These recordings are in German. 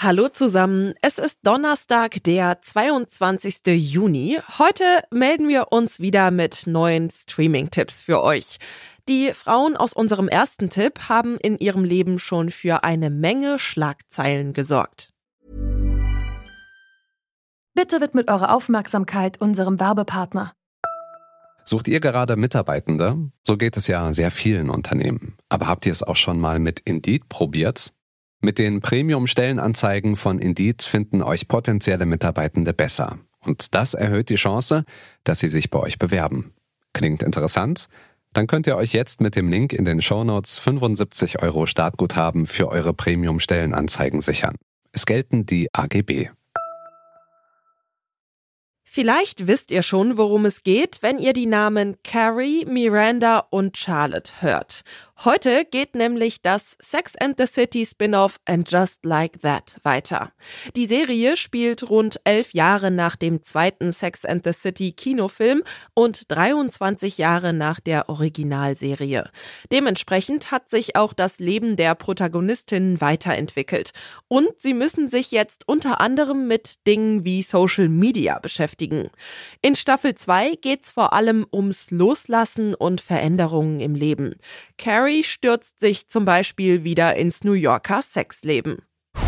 Hallo zusammen, es ist Donnerstag, der 22. Juni. Heute melden wir uns wieder mit neuen Streaming-Tipps für euch. Die Frauen aus unserem ersten Tipp haben in ihrem Leben schon für eine Menge Schlagzeilen gesorgt. Bitte widmet eure Aufmerksamkeit unserem Werbepartner. Sucht ihr gerade Mitarbeitende? So geht es ja sehr vielen Unternehmen. Aber habt ihr es auch schon mal mit Indeed probiert? Mit den Premium-Stellenanzeigen von Indeed finden euch potenzielle Mitarbeitende besser. Und das erhöht die Chance, dass sie sich bei euch bewerben. Klingt interessant? Dann könnt ihr euch jetzt mit dem Link in den Shownotes 75 Euro Startguthaben für eure Premium-Stellenanzeigen sichern. Es gelten die AGB. Vielleicht wisst ihr schon, worum es geht, wenn ihr die Namen Carrie, Miranda und Charlotte hört. Heute geht nämlich das Sex and the City Spin-off And Just Like That weiter. Die Serie spielt rund elf Jahre nach dem zweiten Sex and the City Kinofilm und 23 Jahre nach der Originalserie. Dementsprechend hat sich auch das Leben der Protagonistinnen weiterentwickelt. Und sie müssen sich jetzt unter anderem mit Dingen wie Social Media beschäftigen. In Staffel 2 geht's vor allem ums Loslassen und Veränderungen im Leben. Carrie Harry stürzt sich zum Beispiel wieder ins New Yorker Sexleben.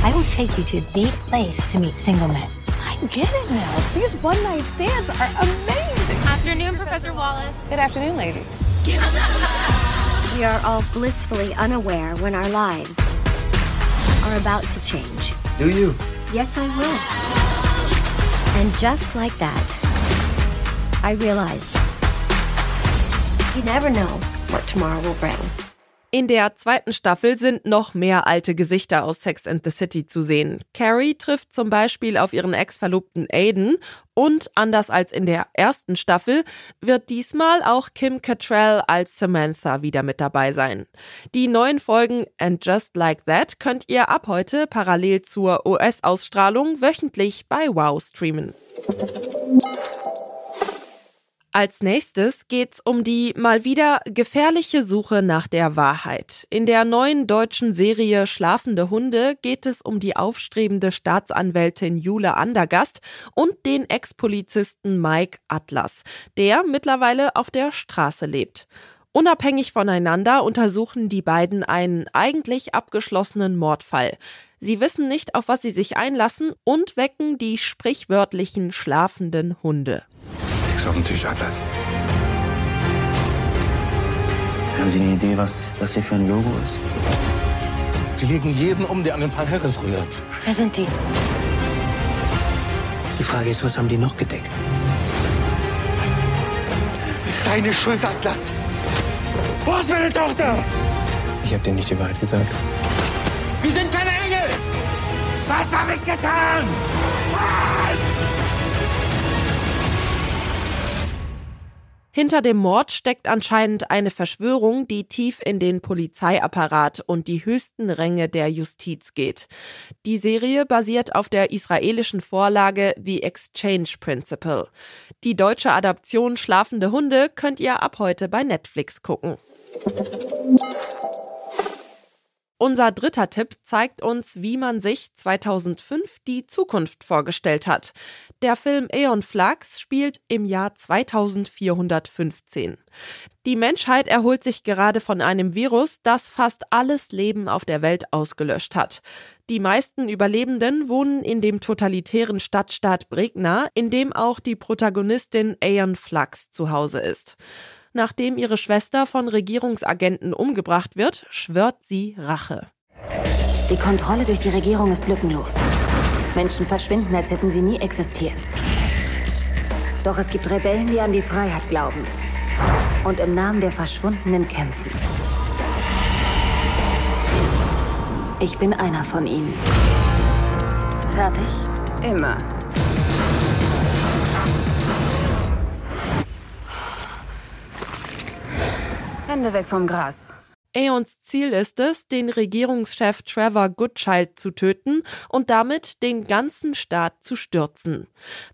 I will take you to the place to meet single men. I get it now. These one-night stands are amazing. Afternoon, Professor Wallace. Good afternoon, ladies. We are all blissfully unaware when our lives are about to change. Do you? Yes, I will. And just like that, I realize you never know what tomorrow will bring. In der zweiten Staffel sind noch mehr alte Gesichter aus Sex and the City zu sehen. Carrie trifft zum Beispiel auf ihren Ex-Verlobten Aiden und anders als in der ersten Staffel wird diesmal auch Kim Cattrall als Samantha wieder mit dabei sein. Die neuen Folgen And Just Like That könnt ihr ab heute parallel zur US-Ausstrahlung wöchentlich bei Wow streamen. Als nächstes geht's um die mal wieder gefährliche Suche nach der Wahrheit. In der neuen deutschen Serie Schlafende Hunde geht es um die aufstrebende Staatsanwältin Jule Andergast und den Ex-Polizisten Mike Atlas, der mittlerweile auf der Straße lebt. Unabhängig voneinander untersuchen die beiden einen eigentlich abgeschlossenen Mordfall. Sie wissen nicht, auf was sie sich einlassen und wecken die sprichwörtlichen schlafenden Hunde. Nix auf dem Tisch, Atlas. Haben Sie eine Idee, was das hier für ein Logo ist? Die legen jeden um, der an den Fall Harris rührt. Wer sind die? Die Frage ist, was haben die noch gedeckt? Es ist deine Schuld, Atlas. Wo ist meine Tochter? Ich habe denen nicht die Wahrheit gesagt. Wir sind keine Engel! Was habe ich getan? Hinter dem Mord steckt anscheinend eine Verschwörung, die tief in den Polizeiapparat und die höchsten Ränge der Justiz geht. Die Serie basiert auf der israelischen Vorlage The Exchange Principle. Die deutsche Adaption Schlafende Hunde könnt ihr ab heute bei Netflix gucken. Unser dritter Tipp zeigt uns, wie man sich 2005 die Zukunft vorgestellt hat. Der Film Aeon Flux spielt im Jahr 2415. Die Menschheit erholt sich gerade von einem Virus, das fast alles Leben auf der Welt ausgelöscht hat. Die meisten Überlebenden wohnen in dem totalitären Stadtstaat Bregna, in dem auch die Protagonistin Aeon Flux zu Hause ist. Nachdem ihre Schwester von Regierungsagenten umgebracht wird, schwört sie Rache. Die Kontrolle durch die Regierung ist lückenlos. Menschen verschwinden, als hätten sie nie existiert. Doch es gibt Rebellen, die an die Freiheit glauben und im Namen der Verschwundenen kämpfen. Ich bin einer von ihnen. Fertig? Immer. Hände weg vom Gras. Aeons Ziel ist es, den Regierungschef Trevor Goodchild zu töten und damit den ganzen Staat zu stürzen.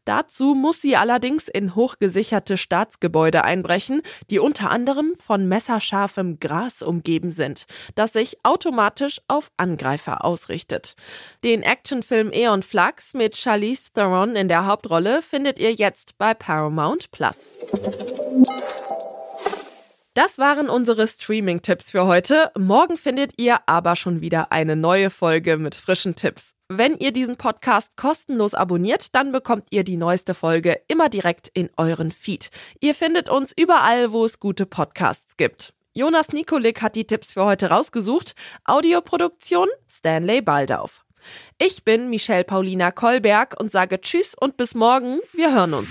Dazu muss sie allerdings in hochgesicherte Staatsgebäude einbrechen, die unter anderem von messerscharfem Gras umgeben sind, das sich automatisch auf Angreifer ausrichtet. Den Actionfilm Aeon Flux mit Charlize Theron in der Hauptrolle findet ihr jetzt bei Paramount Plus. Das waren unsere Streaming-Tipps für heute. Morgen findet ihr aber schon wieder eine neue Folge mit frischen Tipps. Wenn ihr diesen Podcast kostenlos abonniert, dann bekommt ihr die neueste Folge immer direkt in euren Feed. Ihr findet uns überall, wo es gute Podcasts gibt. Jonas Nikolik hat die Tipps für heute rausgesucht. Audioproduktion Stanley Baldauf. Ich bin Michelle Paulina Kolberg und sage Tschüss und bis morgen. Wir hören uns.